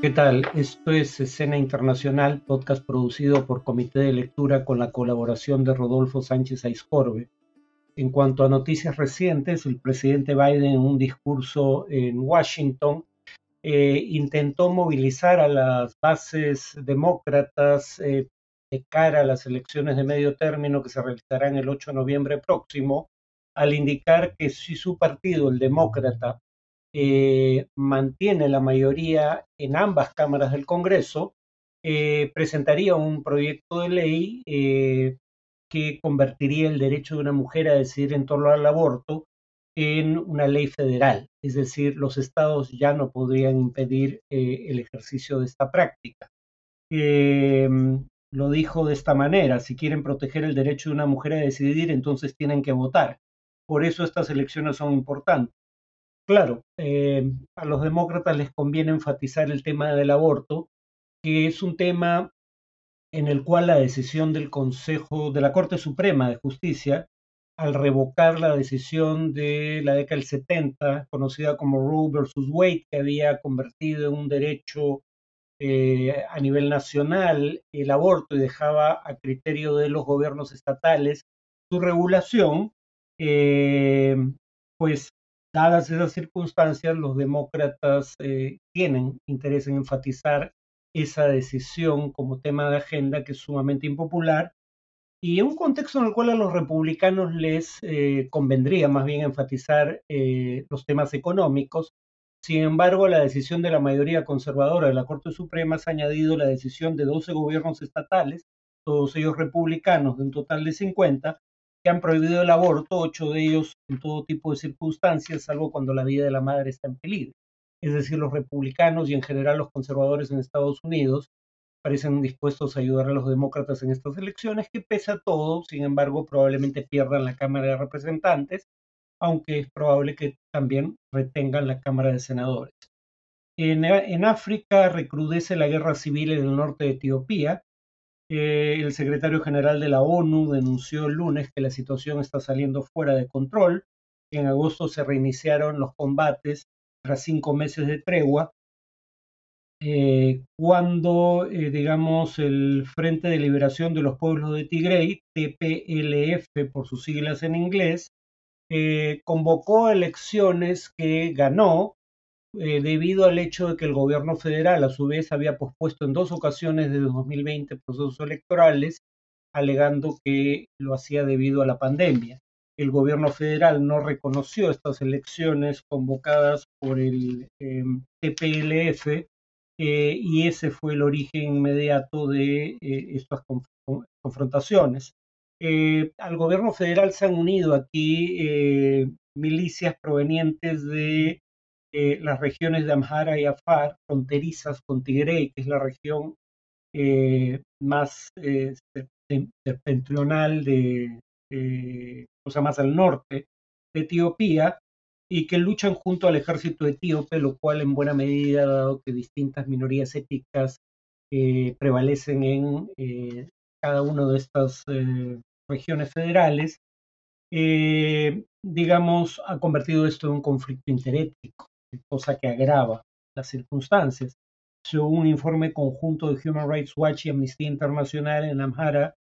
¿Qué tal? Esto es Escena Internacional, podcast producido por Comité de Lectura con la colaboración de Rodolfo Sánchez Aiscorbe. En cuanto a noticias recientes, el presidente Biden en un discurso en Washington eh, intentó movilizar a las bases demócratas eh, de cara a las elecciones de medio término que se realizarán el 8 de noviembre próximo, al indicar que si su partido, el demócrata, eh, mantiene la mayoría en ambas cámaras del Congreso, eh, presentaría un proyecto de ley eh, que convertiría el derecho de una mujer a decidir en torno al aborto en una ley federal, es decir, los estados ya no podrían impedir el ejercicio de esta práctica. lo dijo de esta manera, si quieren proteger el derecho de una mujer a decidir, entonces tienen que votar. Por eso estas elecciones son importantes. Claro, eh, a los demócratas les conviene enfatizar el tema del aborto, que es un tema en el cual la decisión del Consejo de la Corte Suprema de Justicia, al revocar la decisión de la década del 70, conocida como Roe versus Wade, que había convertido en un derecho eh, a nivel nacional el aborto y dejaba a criterio de los gobiernos estatales su regulación, eh, pues dadas esas circunstancias, los demócratas eh, tienen interés en enfatizar esa decisión como tema de agenda que es sumamente impopular y en un contexto en el cual a los republicanos les eh, convendría más bien enfatizar eh, los temas económicos. Sin embargo, la decisión de la mayoría conservadora de la Corte Suprema ha añadido la decisión de 12 gobiernos estatales, todos ellos republicanos, de un total de 50, que han prohibido el aborto, ocho de ellos en todo tipo de circunstancias, salvo cuando la vida de la madre está en peligro. Es decir, los republicanos y en general los conservadores en Estados Unidos parecen dispuestos a ayudar a los demócratas en estas elecciones, que pese a todo, sin embargo, probablemente pierdan la Cámara de Representantes, aunque es probable que también retengan la Cámara de Senadores. En, en África recrudece la guerra civil en el norte de Etiopía, el secretario general de la ONU denunció el lunes que la situación está saliendo fuera de control. En agosto se reiniciaron los combates tras cinco meses de tregua, eh, cuando, eh, digamos, el Frente de Liberación de los Pueblos de Tigray, TPLF por sus siglas en inglés, eh, convocó elecciones que ganó eh, debido al hecho de que el gobierno federal a su vez había pospuesto en dos ocasiones de 2020 procesos electorales, alegando que lo hacía debido a la pandemia. El gobierno federal no reconoció estas elecciones convocadas por el em, TPLF eh, y ese fue el origen inmediato de eh, estas confrontaciones. al gobierno federal se han unido aquí milicias provenientes de eh, las regiones de Amhara y Afar, fronterizas con Tigray, que es la región eh, más eh, septentrional de, o sea, más al norte de Etiopía, y que luchan junto al ejército etíope, lo cual en buena medida, dado que distintas minorías étnicas prevalecen en cada una de estas regiones federales, digamos, ha convertido esto en un conflicto interétnico cosa que agrava las circunstancias. Según un informe conjunto de Human Rights Watch y Amnistía Internacional en Amhara,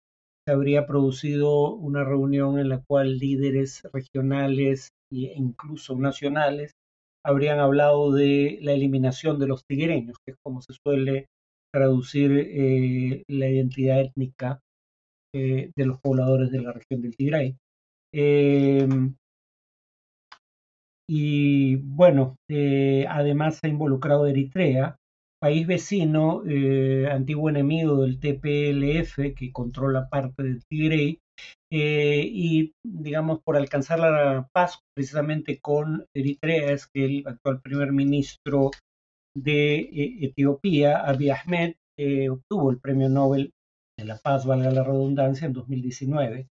se habría producido una reunión en la cual líderes regionales e incluso nacionales habrían hablado de la eliminación de los tigreños, que es como se suele traducir eh, la identidad étnica eh, de los pobladores de la región del Tigray. Eh, y bueno, eh, además ha involucrado Eritrea, país vecino, eh, antiguo enemigo del TPLF que controla parte del Tigray, eh, y digamos por alcanzar la paz precisamente con Eritrea es que el actual primer ministro de Etiopía, Abiy Ahmed, obtuvo el premio Nobel de la Paz, valga la redundancia, en 2019.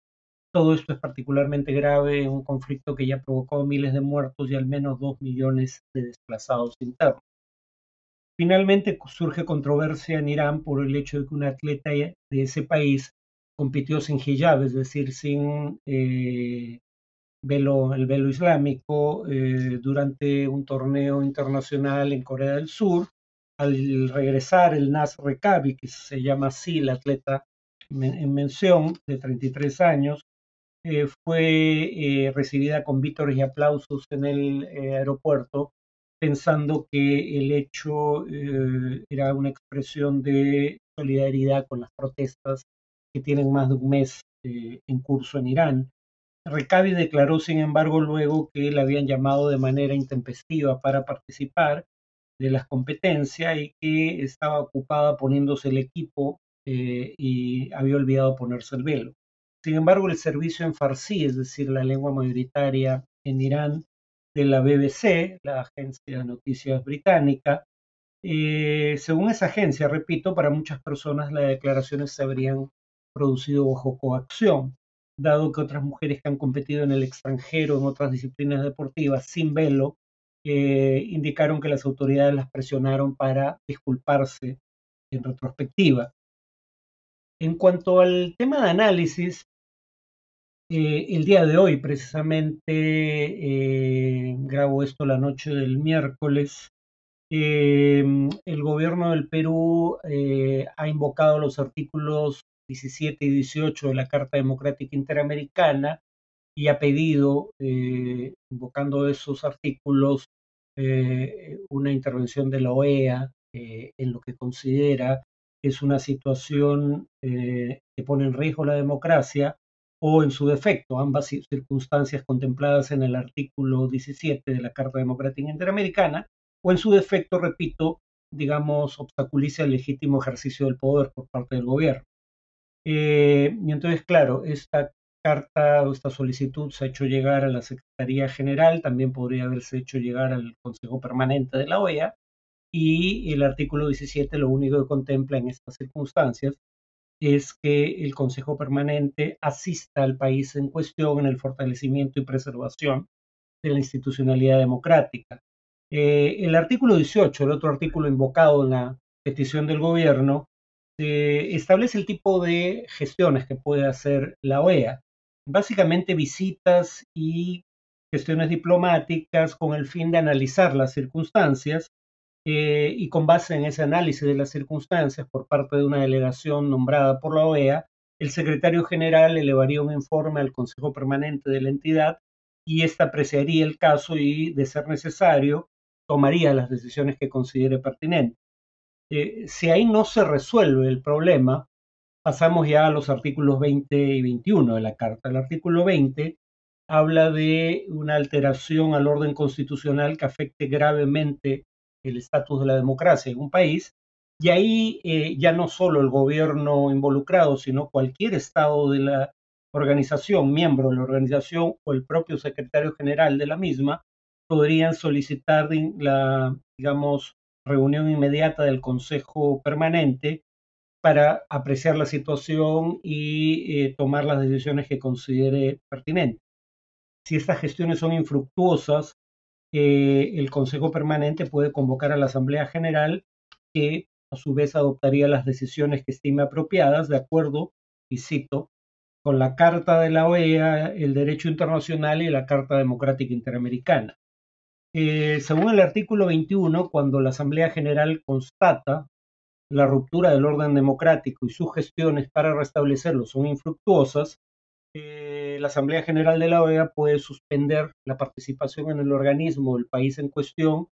Todo esto es particularmente grave en un conflicto que ya provocó miles de muertos y al menos dos millones de desplazados internos. Finalmente surge controversia en Irán por el hecho de que un atleta de ese país compitió sin hijab, es decir, sin eh, velo, el velo islámico, eh, durante un torneo internacional en Corea del Sur, al regresar el Nas Rekabi, que se llama así el atleta en mención, de 33 años, eh, fue eh, recibida con vítores y aplausos en el eh, aeropuerto, pensando que el hecho era una expresión de solidaridad con las protestas que tienen más de un mes en curso en Irán. Rekabi declaró, sin embargo, luego que le habían llamado de manera intempestiva para participar de las competencias y que estaba ocupada poniéndose el equipo y había olvidado ponerse el velo. Sin embargo, el servicio en farsi, es decir, la lengua mayoritaria en Irán de la BBC, la agencia de noticias británica, eh, según esa agencia, repito, para muchas personas las declaraciones se habrían producido bajo coacción, dado que otras mujeres que han competido en el extranjero en otras disciplinas deportivas sin velo eh, indicaron que las autoridades las presionaron para disculparse en retrospectiva. En cuanto al tema de análisis, eh, el día de hoy, precisamente, eh, grabo esto la noche del miércoles, eh, el gobierno del Perú ha invocado los artículos 17 y 18 de la Carta Democrática Interamericana y ha pedido, invocando esos artículos, una intervención de la OEA en lo que considera es una situación que pone en riesgo la democracia o en su defecto, ambas circunstancias contempladas en el artículo 17 de la Carta Democrática Interamericana, o en su defecto, repito, digamos, obstaculiza el legítimo ejercicio del poder por parte del gobierno. Eh, y entonces, claro, esta carta o esta solicitud se ha hecho llegar a la Secretaría General, también podría haberse hecho llegar al Consejo Permanente de la OEA, y el artículo 17 lo único que contempla en estas circunstancias es que el Consejo Permanente asista al país en cuestión en el fortalecimiento y preservación de la institucionalidad democrática. Eh, el artículo 18, el otro artículo invocado en la petición del gobierno, eh, establece el tipo de gestiones que puede hacer la OEA. Básicamente visitas y gestiones diplomáticas con el fin de analizar las circunstancias eh, y con base en ese análisis de las circunstancias por parte de una delegación nombrada por la OEA, el secretario general elevaría un informe al Consejo Permanente de la entidad y ésta apreciaría el caso y, de ser necesario, tomaría las decisiones que considere pertinentes. Eh, si ahí no se resuelve el problema, pasamos ya a los artículos 20 y 21 de la Carta. El artículo 20 habla de una alteración al orden constitucional que afecte gravemente el estatus de la democracia en un país, y ahí eh, ya no solo el gobierno involucrado, sino cualquier estado de la organización, miembro de la organización o el propio secretario general de la misma, podrían solicitar la, digamos, reunión inmediata del Consejo Permanente para apreciar la situación y eh, tomar las decisiones que considere pertinentes. Si estas gestiones son infructuosas, el Consejo Permanente puede convocar a la Asamblea General que a su vez adoptaría las decisiones que estime apropiadas de acuerdo, y cito, con la Carta de la OEA, el Derecho Internacional y la Carta Democrática Interamericana. Eh, según el artículo 21, cuando la Asamblea General constata la ruptura del orden democrático y sus gestiones para restablecerlo son infructuosas, eh, la Asamblea General de la OEA puede suspender la participación en el organismo del país en cuestión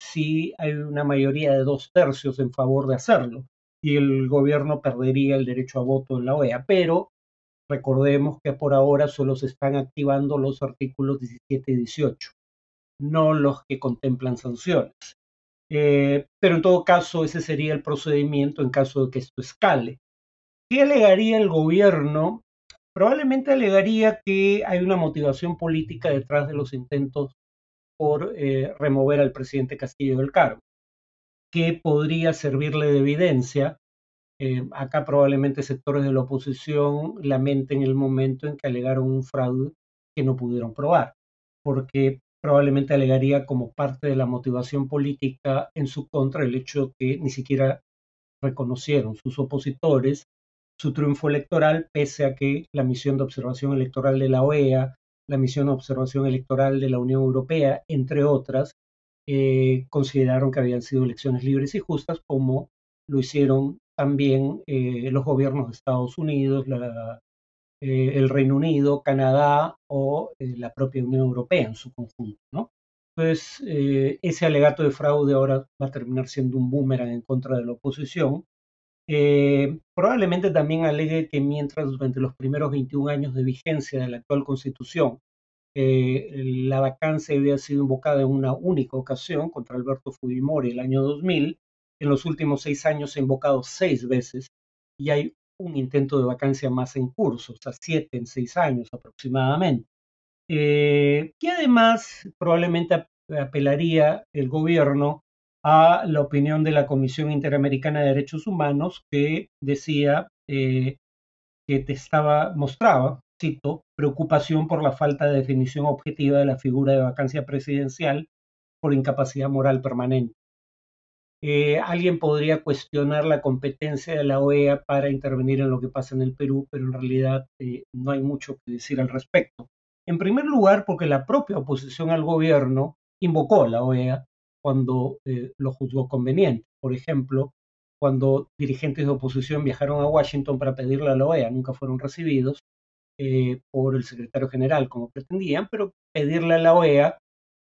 si hay una mayoría de dos tercios en favor de hacerlo y el gobierno perdería el derecho a voto en la OEA. Pero recordemos que por ahora solo se están activando los artículos 17 y 18, no los que contemplan sanciones. Eh, pero en todo caso, ese sería el procedimiento en caso de que esto escale. ¿Qué alegaría el gobierno probablemente alegaría que hay una motivación política detrás de los intentos por eh, remover al presidente Castillo del cargo, que podría servirle de evidencia. Eh, acá probablemente sectores de la oposición lamenten el momento en que alegaron un fraude que no pudieron probar, porque probablemente alegaría como parte de la motivación política en su contra el hecho que ni siquiera reconocieron sus opositores su triunfo electoral, pese a que la misión de observación electoral de la OEA, la misión de observación electoral de la Unión Europea, entre otras, eh, consideraron que habían sido elecciones libres y justas, como lo hicieron también eh, los gobiernos de Estados Unidos, eh, el Reino Unido, Canadá o la propia Unión Europea en su conjunto. ¿no? Entonces, ese alegato de fraude ahora va a terminar siendo un boomerang en contra de la oposición. Probablemente también alegue que mientras durante los primeros 21 años de vigencia de la actual constitución eh, la vacancia había sido invocada en una única ocasión contra Alberto Fujimori el año 2000. En los últimos seis años se ha invocado seis veces y hay un intento de vacancia más en curso, o sea, siete en seis años aproximadamente. Eh, y además probablemente apelaría el gobierno a la opinión de la Comisión Interamericana de Derechos Humanos que decía eh, que te estaba, mostraba preocupación por la falta de definición objetiva de la figura de vacancia presidencial por incapacidad moral permanente. Eh, alguien podría cuestionar la competencia de la OEA para intervenir en lo que pasa en el Perú, pero en realidad eh, no hay mucho que decir al respecto. En primer lugar, porque la propia oposición al gobierno invocó a la OEA cuando eh, lo juzgó conveniente. Por ejemplo, cuando dirigentes de oposición viajaron a Washington para pedirle a la OEA, nunca fueron recibidos, eh, por el secretario general, como pretendían, pero pedirle a la OEA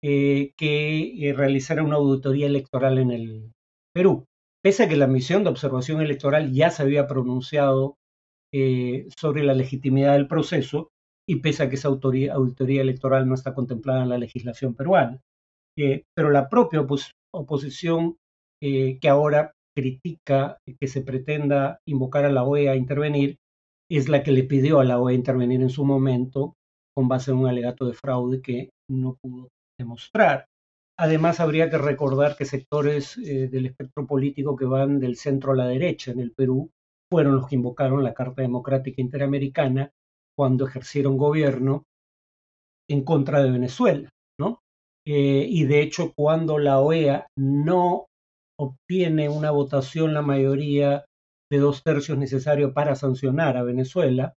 eh, que realizara una auditoría electoral en el Perú. Pese a que la misión de observación electoral ya se había pronunciado sobre la legitimidad del proceso y pese a que esa auditoría electoral no está contemplada en la legislación peruana. Pero la propia oposición que ahora critica que se pretenda invocar a la OEA a intervenir, es la que le pidió a la OEA intervenir en su momento con base en un alegato de fraude que no pudo demostrar. Además, habría que recordar que sectores eh, del espectro político que van del centro a la derecha en el Perú fueron los que invocaron la Carta Democrática Interamericana cuando ejercieron gobierno en contra de Venezuela. Eh, y de hecho, cuando la OEA no obtiene una votación, la mayoría de dos tercios necesario para sancionar a Venezuela.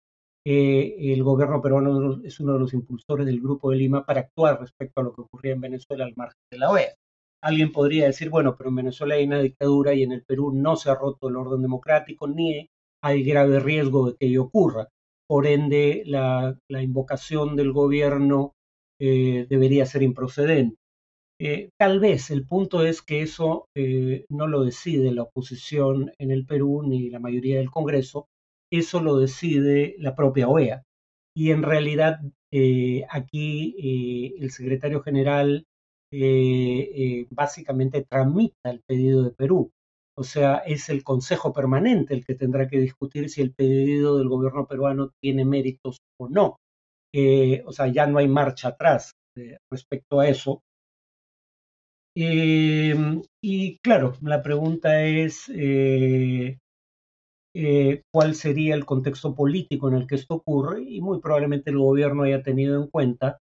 Eh, el gobierno peruano es uno de los impulsores del Grupo de Lima para actuar respecto a lo que ocurría en Venezuela al margen de la OEA. Alguien podría decir, bueno, pero en Venezuela hay una dictadura y en el Perú no se ha roto el orden democrático ni hay grave riesgo de que ello ocurra. Por ende, la, invocación del gobierno eh, debería ser improcedente. Eh, tal vez el punto es que eso eh, no lo decide la oposición en el Perú ni la mayoría del Congreso, eso lo decide la propia OEA. Y en realidad aquí el secretario general básicamente tramita el pedido de Perú. O sea, es el Consejo Permanente el que tendrá que discutir si el pedido del gobierno peruano tiene méritos o no. O sea, ya no hay marcha atrás respecto a eso. Em, y claro, la pregunta es eh, eh, cuál sería el contexto político en el que esto ocurre y muy probablemente el gobierno haya tenido en cuenta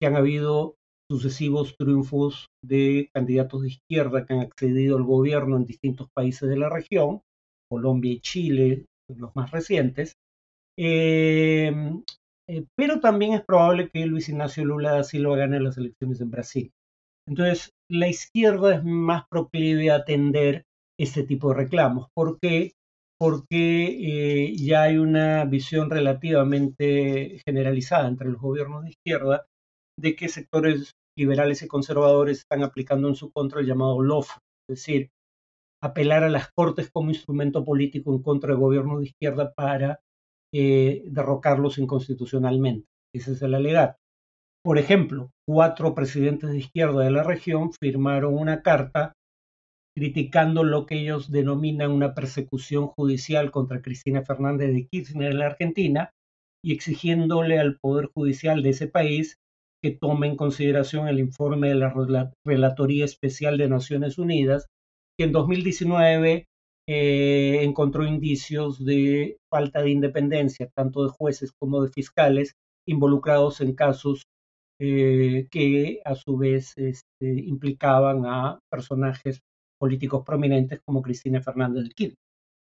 que han habido sucesivos triunfos de candidatos de izquierda que han accedido al gobierno en distintos países de la región, Colombia y Chile, los más recientes, em, eh, pero también es probable que Luis Ignacio Lula da Silva gane las elecciones en Brasil. Entonces, la izquierda es más proclive a atender este tipo de reclamos. ¿Por qué? Porque eh, ya hay una visión relativamente generalizada entre los gobiernos de izquierda de que sectores liberales y conservadores están aplicando en su contra el llamado LOF, es decir, apelar a las cortes como instrumento político en contra de gobiernos de izquierda para eh, derrocarlos inconstitucionalmente. Ese es el alegato. Por ejemplo, cuatro presidentes de izquierda de la región firmaron una carta criticando lo que ellos denominan una persecución judicial contra Cristina Fernández de Kirchner en la Argentina y exigiéndole al Poder Judicial de ese país que tome en consideración el informe de la Relatoría Especial de Naciones Unidas, que en 2019 eh, encontró indicios de falta de independencia, tanto de jueces como de fiscales, involucrados en casos eh, que a su vez este, implicaban a personajes políticos prominentes como Cristina Fernández de Kirchner.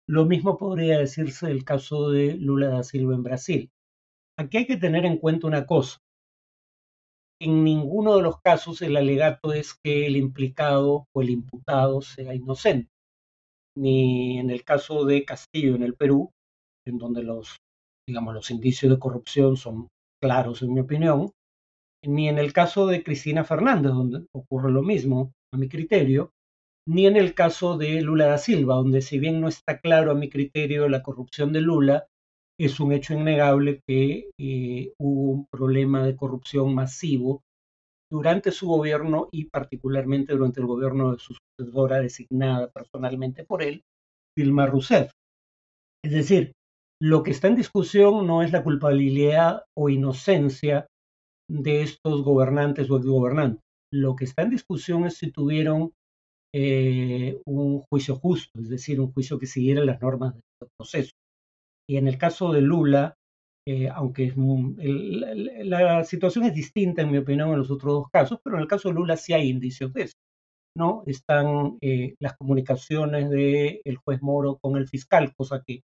Lo mismo podría decirse del caso de Lula da Silva en Brasil. Aquí hay que tener en cuenta una cosa. en ninguno de los casos el alegato es que el implicado o el imputado sea inocente. Ni en el caso de Castillo en el Perú, en donde los, digamos, los indicios de corrupción son claros, en mi opinión, ni en el caso de Cristina Fernández, donde ocurre lo mismo, a mi criterio, ni en el caso de Lula da Silva, donde si bien no está claro a mi criterio la corrupción de Lula, es un hecho innegable que eh, hubo un problema de corrupción masivo durante su gobierno y particularmente durante el gobierno de su sucesora designada personalmente por él, Dilma Rousseff. Es decir, lo que está en discusión no es la culpabilidad o inocencia de estos gobernantes o exgobernantes. Lo que está en discusión es si tuvieron eh, un juicio justo, es decir, un juicio que siguiera las normas del proceso. Y en el caso de Lula, eh, aunque la, situación es distinta, en mi opinión, en los otros dos casos, pero en el caso de Lula sí hay indicios de eso. ¿no? Están eh, las comunicaciones del el juez Moro con el fiscal, cosa que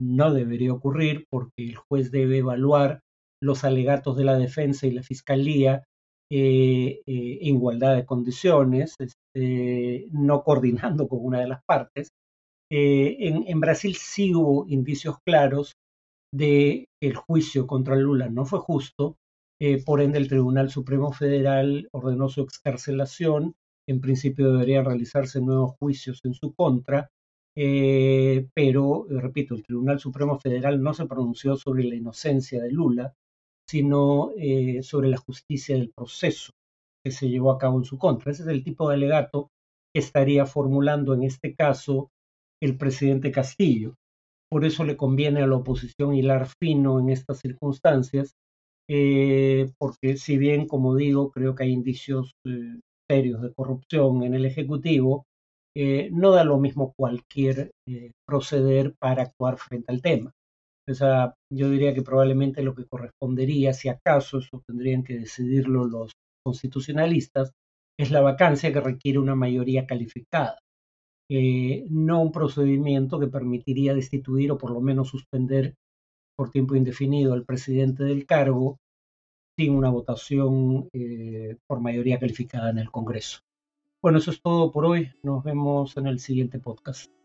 no debería ocurrir porque el juez debe evaluar los alegatos de la defensa y la fiscalía eh, en igualdad de condiciones, este, no coordinando con una de las partes. En, en, Brasil sí hubo indicios claros de el juicio contra Lula no fue justo, eh, por ende el Tribunal Supremo Federal ordenó su excarcelación, en principio deberían realizarse nuevos juicios en su contra, eh, pero, eh, repito, el Tribunal Supremo Federal no se pronunció sobre la inocencia de Lula, sino sobre la justicia del proceso que se llevó a cabo en su contra. Ese es el tipo de alegato que estaría formulando en este caso el presidente Castillo. Por eso le conviene a la oposición hilar fino en estas circunstancias, eh, porque si bien, como digo, creo que hay indicios eh, serios de corrupción en el Ejecutivo, eh, no da lo mismo cualquier proceder para actuar frente al tema. O sea, yo diría que probablemente lo que correspondería, si acaso eso tendrían que decidirlo los constitucionalistas, es la vacancia que requiere una mayoría calificada. Eh, no un procedimiento que permitiría destituir o por lo menos suspender por tiempo indefinido al presidente del cargo sin una votación eh, por mayoría calificada en el Congreso. Bueno, eso es todo por hoy. Nos vemos en el siguiente podcast.